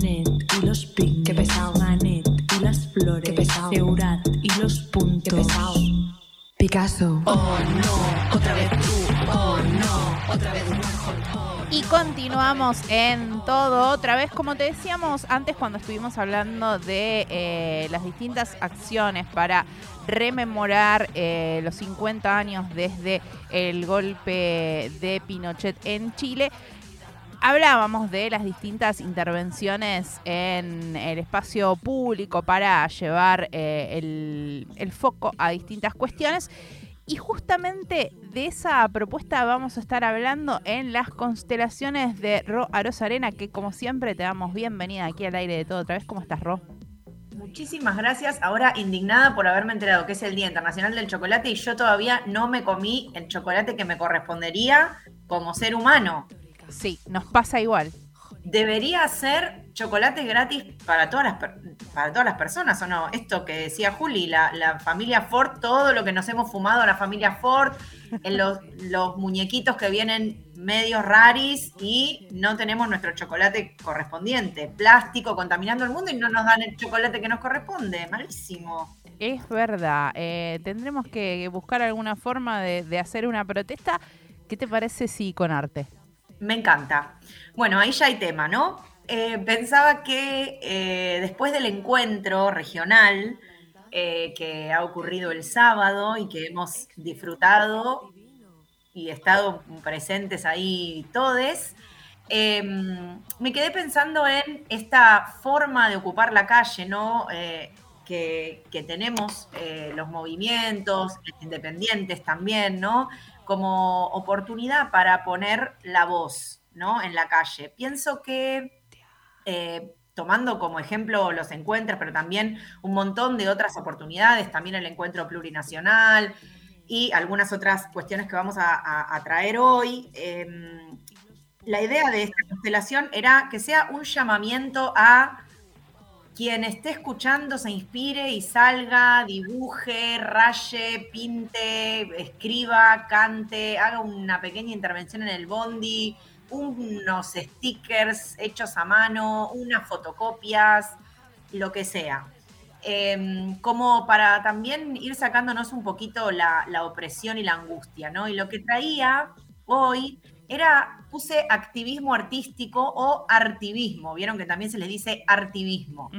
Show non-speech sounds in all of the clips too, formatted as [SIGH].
Monet y los pic, qué pesado. Manet y las flores, qué pesado. Seurat y los puntos, qué pesado. Picasso. Oh no, otra vez tú. Oh no, otra vez Y continuamos en todo otra vez, como te decíamos antes cuando estuvimos hablando de eh, las distintas acciones para rememorar eh, los 50 años desde el golpe de Pinochet en Chile hablábamos de las distintas intervenciones en el espacio público para llevar eh, el, foco a distintas cuestiones. Y justamente de esa propuesta vamos a estar hablando en las constelaciones de Ro Aros Arena, que como siempre te damos bienvenida aquí al aire de todo otra vez. ¿Cómo estás, Ro? Muchísimas gracias. Ahora indignada por haberme enterado que es el Día Internacional del Chocolate y yo todavía no me comí el chocolate que me correspondería como ser humano. Sí, nos pasa igual. Debería ser chocolate gratis para todas las, para todas las personas, ¿o no? Esto que decía Juli, la, familia Ford, todo lo que nos hemos fumado la familia Ford, en los, los muñequitos que vienen medios raris y no tenemos nuestro chocolate correspondiente. Plástico contaminando el mundo y no nos dan el chocolate que nos corresponde. Malísimo. Es verdad. Eh, tendremos que buscar alguna forma de, de hacer una protesta. ¿Qué te parece si con arte? Me encanta. Bueno, ahí ya hay tema, ¿no? Eh, pensaba que eh, después del encuentro regional eh, que ha ocurrido el sábado y que hemos disfrutado y estado presentes ahí todes, em, me quedé pensando en esta forma de ocupar la calle, ¿no? Que, tenemos los movimientos independientes también, ¿no? Como oportunidad para poner la voz ¿no? en la calle. Pienso que, eh, tomando como ejemplo los encuentros, pero también un montón de otras oportunidades, también el encuentro plurinacional y algunas otras cuestiones que vamos a, traer hoy, em, la idea de esta constelación era que sea un llamamiento a quien esté escuchando se inspire y salga, dibuje, raye, pinte, escriba, cante, haga una pequeña intervención en el bondi, unos stickers hechos a mano, unas fotocopias, lo que sea. Em, como para también ir sacándonos un poquito la, la opresión y la angustia, ¿no? Y lo que traía hoy era, puse activismo artístico o artivismo, vieron que también se les dice artivismo.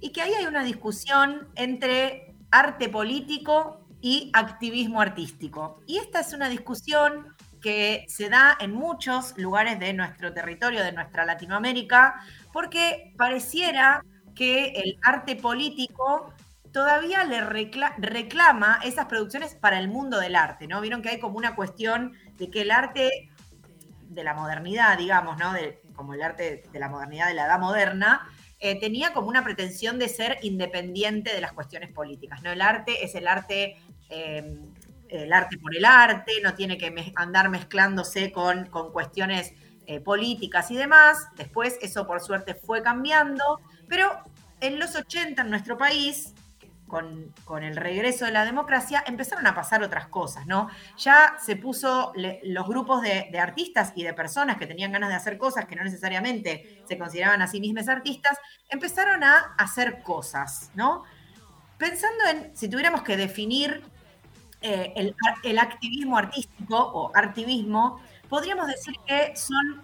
Y que ahí hay una discusión entre arte político y activismo artístico. Y esta es una discusión que se da en muchos lugares de nuestro territorio, de nuestra Latinoamérica, porque pareciera que el arte político todavía le reclama esas producciones para el mundo del arte, ¿no? Vieron que hay como una cuestión de que el arte de la modernidad, digamos, ¿no? De, como el arte de la modernidad de la edad moderna, eh, tenía como una pretensión de ser independiente de las cuestiones políticas, ¿no? El arte es el arte, em, el arte por el arte, no tiene que andar mezclándose con, con cuestiones eh, políticas y demás. Después eso por suerte fue cambiando, pero en los 80 en nuestro país con, el regreso de la democracia, empezaron a pasar otras cosas, ¿no? Ya se puso los grupos de, artistas y de personas que tenían ganas de hacer cosas que no necesariamente se consideraban a sí mismas artistas, empezaron a hacer cosas, ¿no? Pensando en, si tuviéramos que definir eh, el, el activismo artístico o artivismo, podríamos decir que son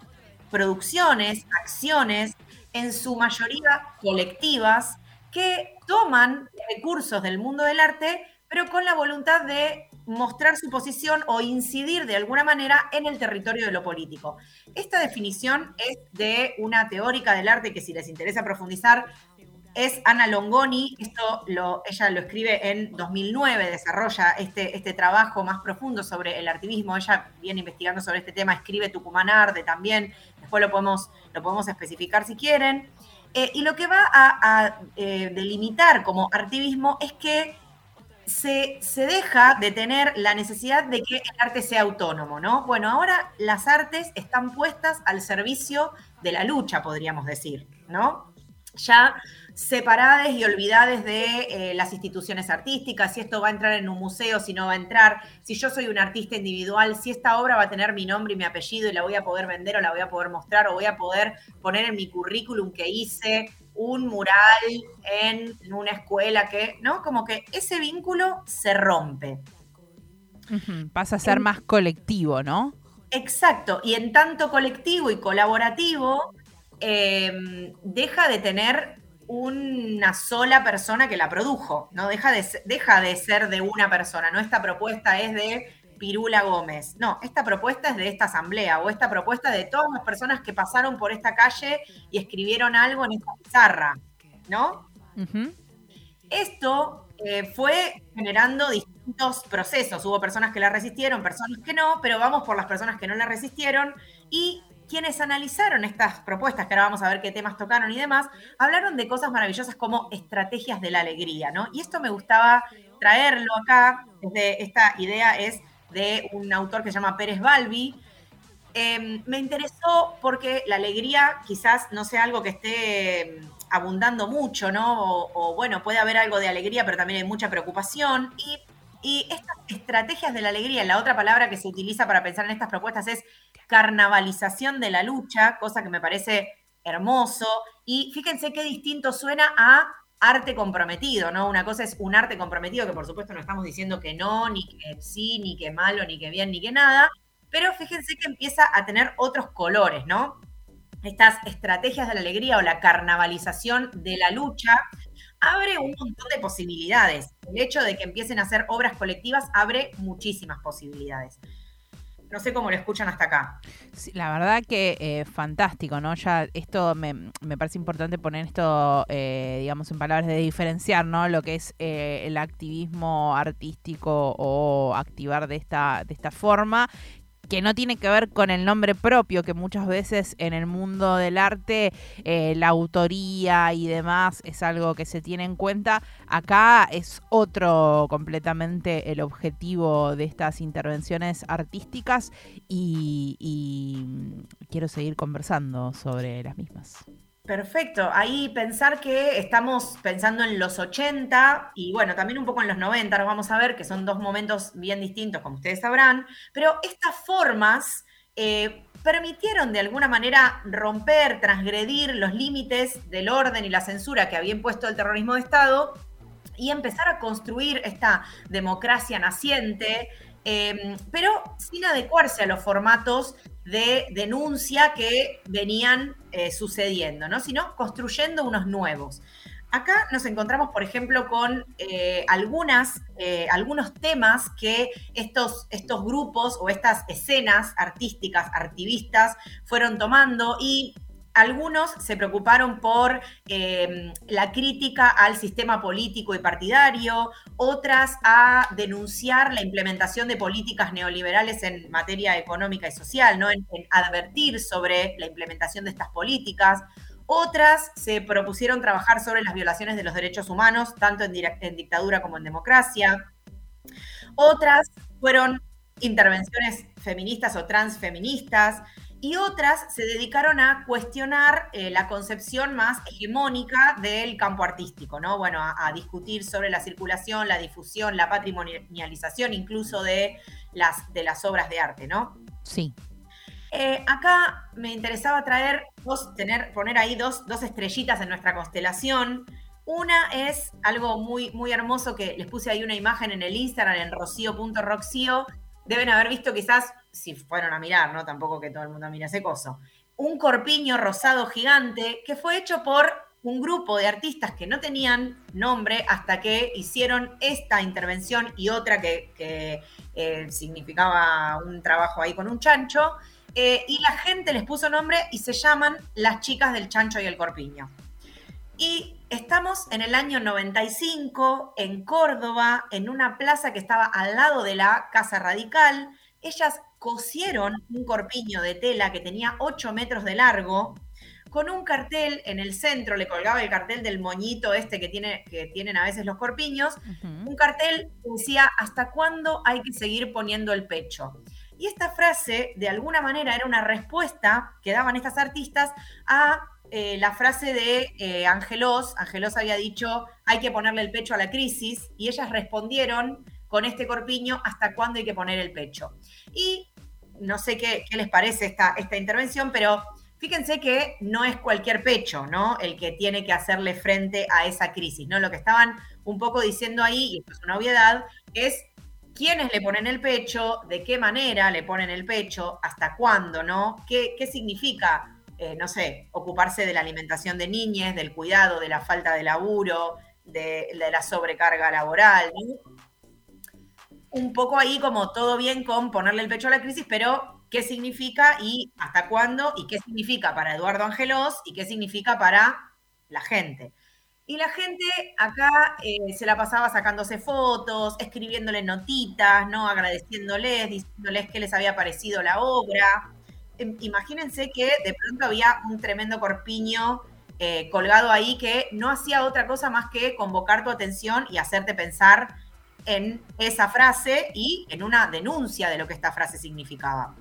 producciones, acciones, en su mayoría colectivas, que toman recursos del mundo del arte, pero con la voluntad de mostrar su posición o incidir de alguna manera en el territorio de lo político. Esta definición es de una teórica del arte que si les interesa profundizar es Ana Longoni, esto lo, ella lo escribe en 2009, desarrolla este, este trabajo más profundo sobre el artivismo, ella viene investigando sobre este tema, escribe Tucumán Arde también, después lo podemos, lo podemos especificar si quieren. Eh, y lo que va a, eh, delimitar como artivismo es que se, deja de tener la necesidad de que el arte sea autónomo, ¿no? Bueno, ahora las artes están puestas al servicio de la lucha, podríamos decir, ¿no? Ya separadas y olvidadas de eh, las instituciones artísticas, si esto va a entrar en un museo, si no va a entrar, si yo soy un artista individual, si esta obra va a tener mi nombre y mi apellido y la voy a poder vender o la voy a poder mostrar o voy a poder poner en mi currículum que hice un mural en una escuela que, ¿no? Como que ese vínculo se rompe. Pasa a ser más colectivo, ¿no? Exacto, y en tanto colectivo y colaborativo, em, deja de tener una sola persona que la produjo, ¿no? Deja de, deja de ser de una persona, ¿no? Esta propuesta es de Pirula Gómez. No, esta propuesta es de esta asamblea o esta propuesta de todas las personas que pasaron por esta calle y escribieron algo en esta pizarra, ¿no? Esto eh, fue generando distintos procesos. Hubo personas que la resistieron, personas que no, pero vamos por las personas que no la resistieron y quienes analizaron estas propuestas, que ahora vamos a ver qué temas tocaron y demás, hablaron de cosas maravillosas como estrategias de la alegría, ¿no? Y esto me gustaba traerlo acá, esta idea es de un autor que se llama Pérez Balbi. Em, me interesó porque la alegría quizás no sea algo que esté em, abundando mucho, ¿no? O, bueno, puede haber algo de alegría, pero también hay mucha preocupación. Y estas estrategias de la alegría, la otra palabra que se utiliza para pensar en estas propuestas es carnavalización de la lucha, cosa que me parece hermoso. Y fíjense qué distinto suena a arte comprometido, ¿no? Una cosa es un arte comprometido, que por supuesto no estamos diciendo que no, ni que sí, ni que malo, ni que bien, ni que nada, pero fíjense que empieza a tener otros colores, ¿no? Estas estrategias de la alegría o la carnavalización de la lucha abre un montón de posibilidades. El hecho de que empiecen a hacer obras colectivas abre muchísimas posibilidades. No sé cómo lo escuchan hasta acá. la verdad que eh, fantástico, ¿no? Ya esto me, parece importante poner esto, eh, digamos, en palabras de diferenciar, ¿no? Lo que es eh, el activismo artístico o activar de esta, de esta forma que no tiene que ver con el nombre propio, que muchas veces en el mundo del arte eh, la autoría y demás es algo que se tiene en cuenta. Acá es otro completamente el objetivo de estas intervenciones artísticas y, y quiero seguir conversando sobre las mismas. Perfecto, ahí pensar que estamos pensando en los 80 y bueno, también un poco en los 90, ahora vamos a ver que son dos momentos bien distintos, como ustedes sabrán, pero estas formas eh, permitieron de alguna manera romper, transgredir los límites del orden y la censura que había impuesto el terrorismo de Estado y empezar a construir esta democracia naciente, eh, pero sin adecuarse a los formatos de denuncia que venían eh, sucediendo, ¿no? sino construyendo unos nuevos. Acá nos encontramos, por ejemplo, con eh, algunas, eh, algunos temas que estos, estos grupos o estas escenas artísticas, activistas, fueron tomando y algunos se preocuparon por em, la crítica al sistema político y partidario, otras a denunciar la implementación de políticas neoliberales en materia económica y social, ¿no? en, advertir sobre la implementación de estas políticas. Otras se propusieron trabajar sobre las violaciones de los derechos humanos, tanto en, en dictadura como en democracia. Otras fueron intervenciones feministas o transfeministas y otras se dedicaron a cuestionar eh, la concepción más hegemónica del campo artístico, ¿no? Bueno, a, discutir sobre la circulación, la difusión, la patrimonialización incluso de las, de las obras de arte, ¿no? Sí. Eh, acá me interesaba traer, dos, tener, poner ahí dos, dos estrellitas en nuestra constelación. Una es algo muy, muy hermoso que les puse ahí una imagen en el Instagram, en rocío.roxio. Deben haber visto quizás si fueron a mirar, ¿no? Tampoco que todo el mundo mire ese coso. Un corpiño rosado gigante que fue hecho por un grupo de artistas que no tenían nombre hasta que hicieron esta intervención y otra que, eh, significaba un trabajo ahí con un chancho. Eh, y la gente les puso nombre y se llaman las chicas del chancho y el corpiño. Y estamos en el año 95 en Córdoba, en una plaza que estaba al lado de la Casa Radical. Ellas cosieron un corpiño de tela que tenía 8 metros de largo, con un cartel en el centro, le colgaba el cartel del moñito este que, tiene, que tienen a veces los corpiños, un cartel que decía, ¿hasta cuándo hay que seguir poniendo el pecho? Y esta frase, de alguna manera, era una respuesta que daban estas artistas a eh, la frase de eh, Angelos. Angelos había dicho, hay que ponerle el pecho a la crisis, y ellas respondieron con este corpiño, ¿hasta cuándo hay que poner el pecho? Y no sé qué, les parece esta, esta intervención, pero fíjense que no es cualquier pecho, ¿no? El que tiene que hacerle frente a esa crisis, ¿no? Lo que estaban un poco diciendo ahí, y esto es una obviedad, es quiénes le ponen el pecho, de qué manera le ponen el pecho, hasta cuándo, ¿no? ¿Qué, qué significa eh, no sé, ocuparse de la alimentación de niñas, del cuidado, de la falta de laburo, de, la sobrecarga laboral. Un poco ahí como todo bien con ponerle el pecho a la crisis, pero qué significa y hasta cuándo y qué significa para Eduardo Angelos y qué significa para la gente. Y la gente acá eh, se la pasaba sacándose fotos, escribiéndole notitas, ¿no? Agradeciéndoles, diciéndoles qué les había parecido la obra. Imagínense que de pronto había un tremendo corpiño eh, colgado ahí que no hacía otra cosa más que convocar tu atención y hacerte pensar en esa frase y en una denuncia de lo que esta frase significaba.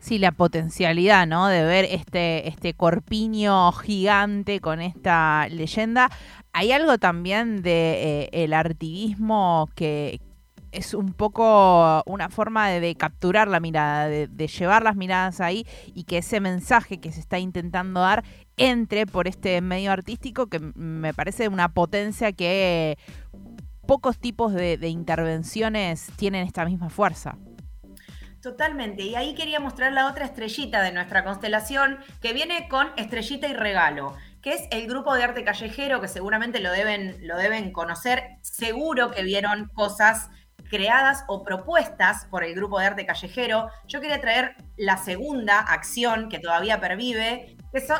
Sí, la potencialidad, ¿no? De ver este, este corpiño gigante con esta leyenda. Hay algo también de eh, el artivismo que, es un poco una forma de, capturar la mirada, de, llevar las miradas ahí y que ese mensaje que se está intentando dar entre por este medio artístico que me parece una potencia que pocos tipos de, intervenciones tienen esta misma fuerza. Totalmente. Y ahí quería mostrar la otra estrellita de nuestra constelación que viene con estrellita y regalo que es el grupo de arte callejero, que seguramente lo deben, lo deben conocer. Seguro que vieron cosas creadas o propuestas por el grupo de arte callejero, yo quería traer la segunda acción que todavía pervive,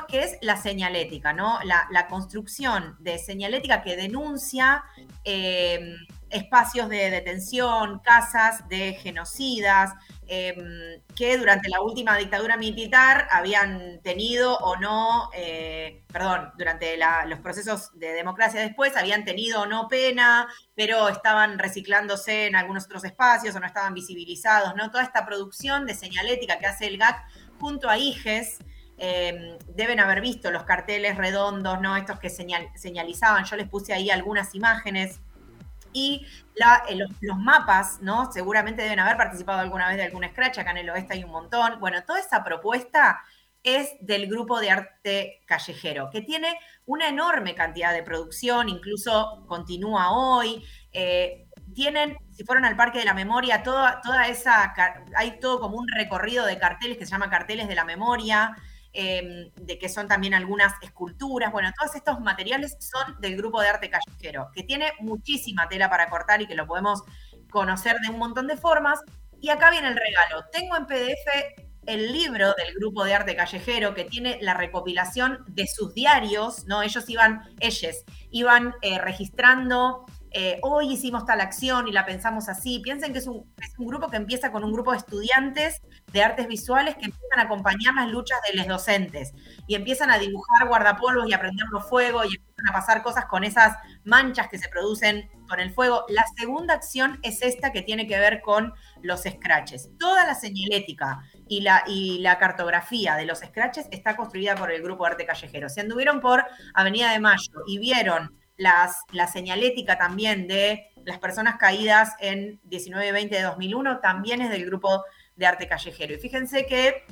que, es la señalética. La, construcción de señalética que denuncia eh, espacios de detención, casas de genocidas, Em, que durante la última dictadura militar habían tenido o no, eh, perdón, durante los procesos de democracia después habían tenido o no pena, pero estaban reciclándose en algunos otros espacios o no estaban visibilizados, ¿no? Toda esta producción de señalética que hace el GAC junto a IGES, em, deben haber visto los carteles redondos, ¿no? Estos que señalizaban, yo les puse ahí algunas imágenes y eh, los, mapas, ¿no? Seguramente deben haber participado alguna vez de algún Scratch, acá en el oeste hay un montón. Bueno, toda esa propuesta es del grupo de arte callejero, que tiene una enorme cantidad de producción, incluso continúa hoy. Eh, tienen, si fueron al Parque de la Memoria, toda, toda esa, hay todo como un recorrido de carteles que se llama Carteles de la Memoria, Em, de que son también algunas esculturas. Bueno, todos estos materiales son del grupo de arte callejero, que tiene muchísima tela para cortar y que lo podemos conocer de un montón de formas. Y acá viene el regalo. Tengo en PDF el libro del grupo de arte callejero que tiene la recopilación de sus diarios, ¿no? Ellos iban, ellos iban eh, registrando eh, hoy hicimos tal acción y la pensamos así. Piensen que es un, grupo que empieza con un grupo de estudiantes de artes visuales que empiezan a acompañar las luchas de los docentes y empiezan a dibujar guardapolvos y a prender los fuegos y empiezan a pasar cosas con esas manchas que se producen con el fuego. La segunda acción es esta que tiene que ver con los scratches. Toda la señalética y la, y la cartografía de los scratches está construida por el grupo de arte callejero. Si anduvieron por Avenida de Mayo y vieron las, la señalética también de las personas caídas en 19-20 de 2001 también es del grupo de arte callejero. Y fíjense que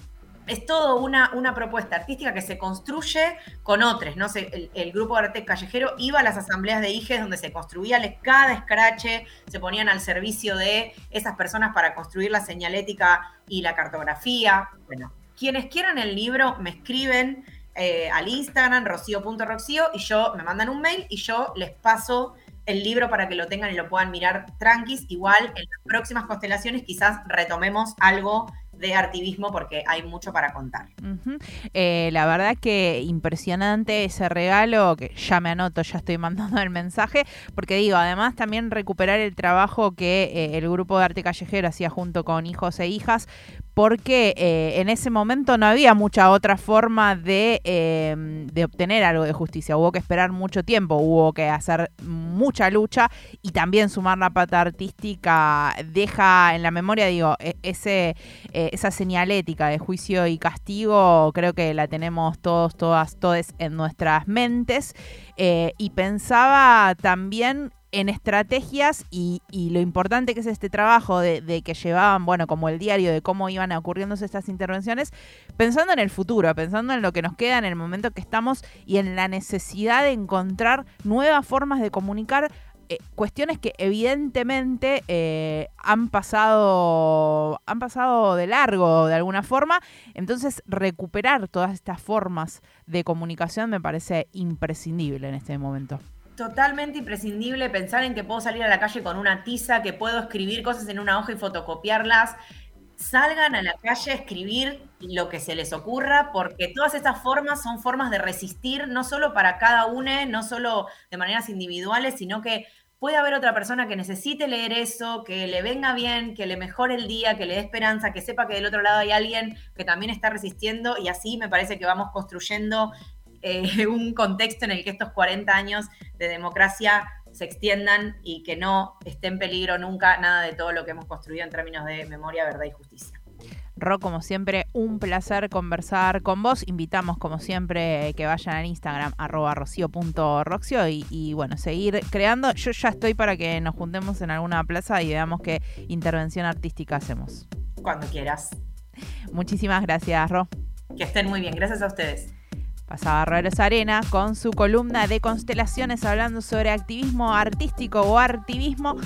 es todo una, una propuesta artística que se construye con otros, ¿no? el, el, grupo de arte callejero iba a las asambleas de IGES donde se construía cada escrache, se ponían al servicio de esas personas para construir la señalética y la cartografía. Bueno, quienes quieran el libro me escriben eh, al Instagram, rocío.roxío, y yo me mandan un mail y yo les paso el libro para que lo tengan y lo puedan mirar tranquis. Igual en las próximas constelaciones quizás retomemos algo de artivismo porque hay mucho para contar. Eh, la verdad que impresionante ese regalo, que ya me anoto, ya estoy mandando el mensaje, porque digo, además también recuperar el trabajo que eh, el grupo de arte callejero hacía junto con hijos e hijas porque eh, en ese momento no había mucha otra forma de, eh, de, obtener algo de justicia. Hubo que esperar mucho tiempo, hubo que hacer mucha lucha y también sumar la pata artística deja en la memoria, digo, e, ese, eh, esa señalética de juicio y castigo, creo que la tenemos todos, todas, todos en nuestras mentes. y pensaba también en estrategias y, lo importante que es este trabajo de, que llevaban, bueno, como el diario de cómo iban ocurriéndose estas intervenciones, pensando en el futuro, pensando en lo que nos queda en el momento que estamos y en la necesidad de encontrar nuevas formas de comunicar eh, cuestiones que evidentemente eh, han pasado han pasado de largo de alguna forma. Entonces recuperar todas estas formas de comunicación me parece imprescindible en este momento totalmente imprescindible pensar en que puedo salir a la calle con una tiza, que puedo escribir cosas en una hoja y fotocopiarlas. Salgan a la calle a escribir lo que se les ocurra, porque todas estas formas son formas de resistir, no solo para cada uno, no solo de maneras individuales, sino que puede haber otra persona que necesite leer eso, que le venga bien, que le mejore el día, que le dé esperanza, que sepa que del otro lado hay alguien que también está resistiendo y así me parece que vamos construyendo eh, [LAUGHS] un contexto en el que estos 40 años de democracia se extiendan y que no esté en peligro nunca nada de todo lo que hemos construido en términos de memoria, verdad y justicia. Ro, como siempre, un placer conversar con vos. Invitamos, como siempre, que vayan al Instagram, arroba rocío.roxio y, y, bueno, seguir creando. Yo ya estoy para que nos juntemos en alguna plaza y veamos qué intervención artística hacemos. Cuando quieras. Muchísimas gracias, Ro. Que estén muy bien. Gracias a ustedes. Pasaba Roelos Arena con su columna de constelaciones hablando sobre activismo artístico o artivismo.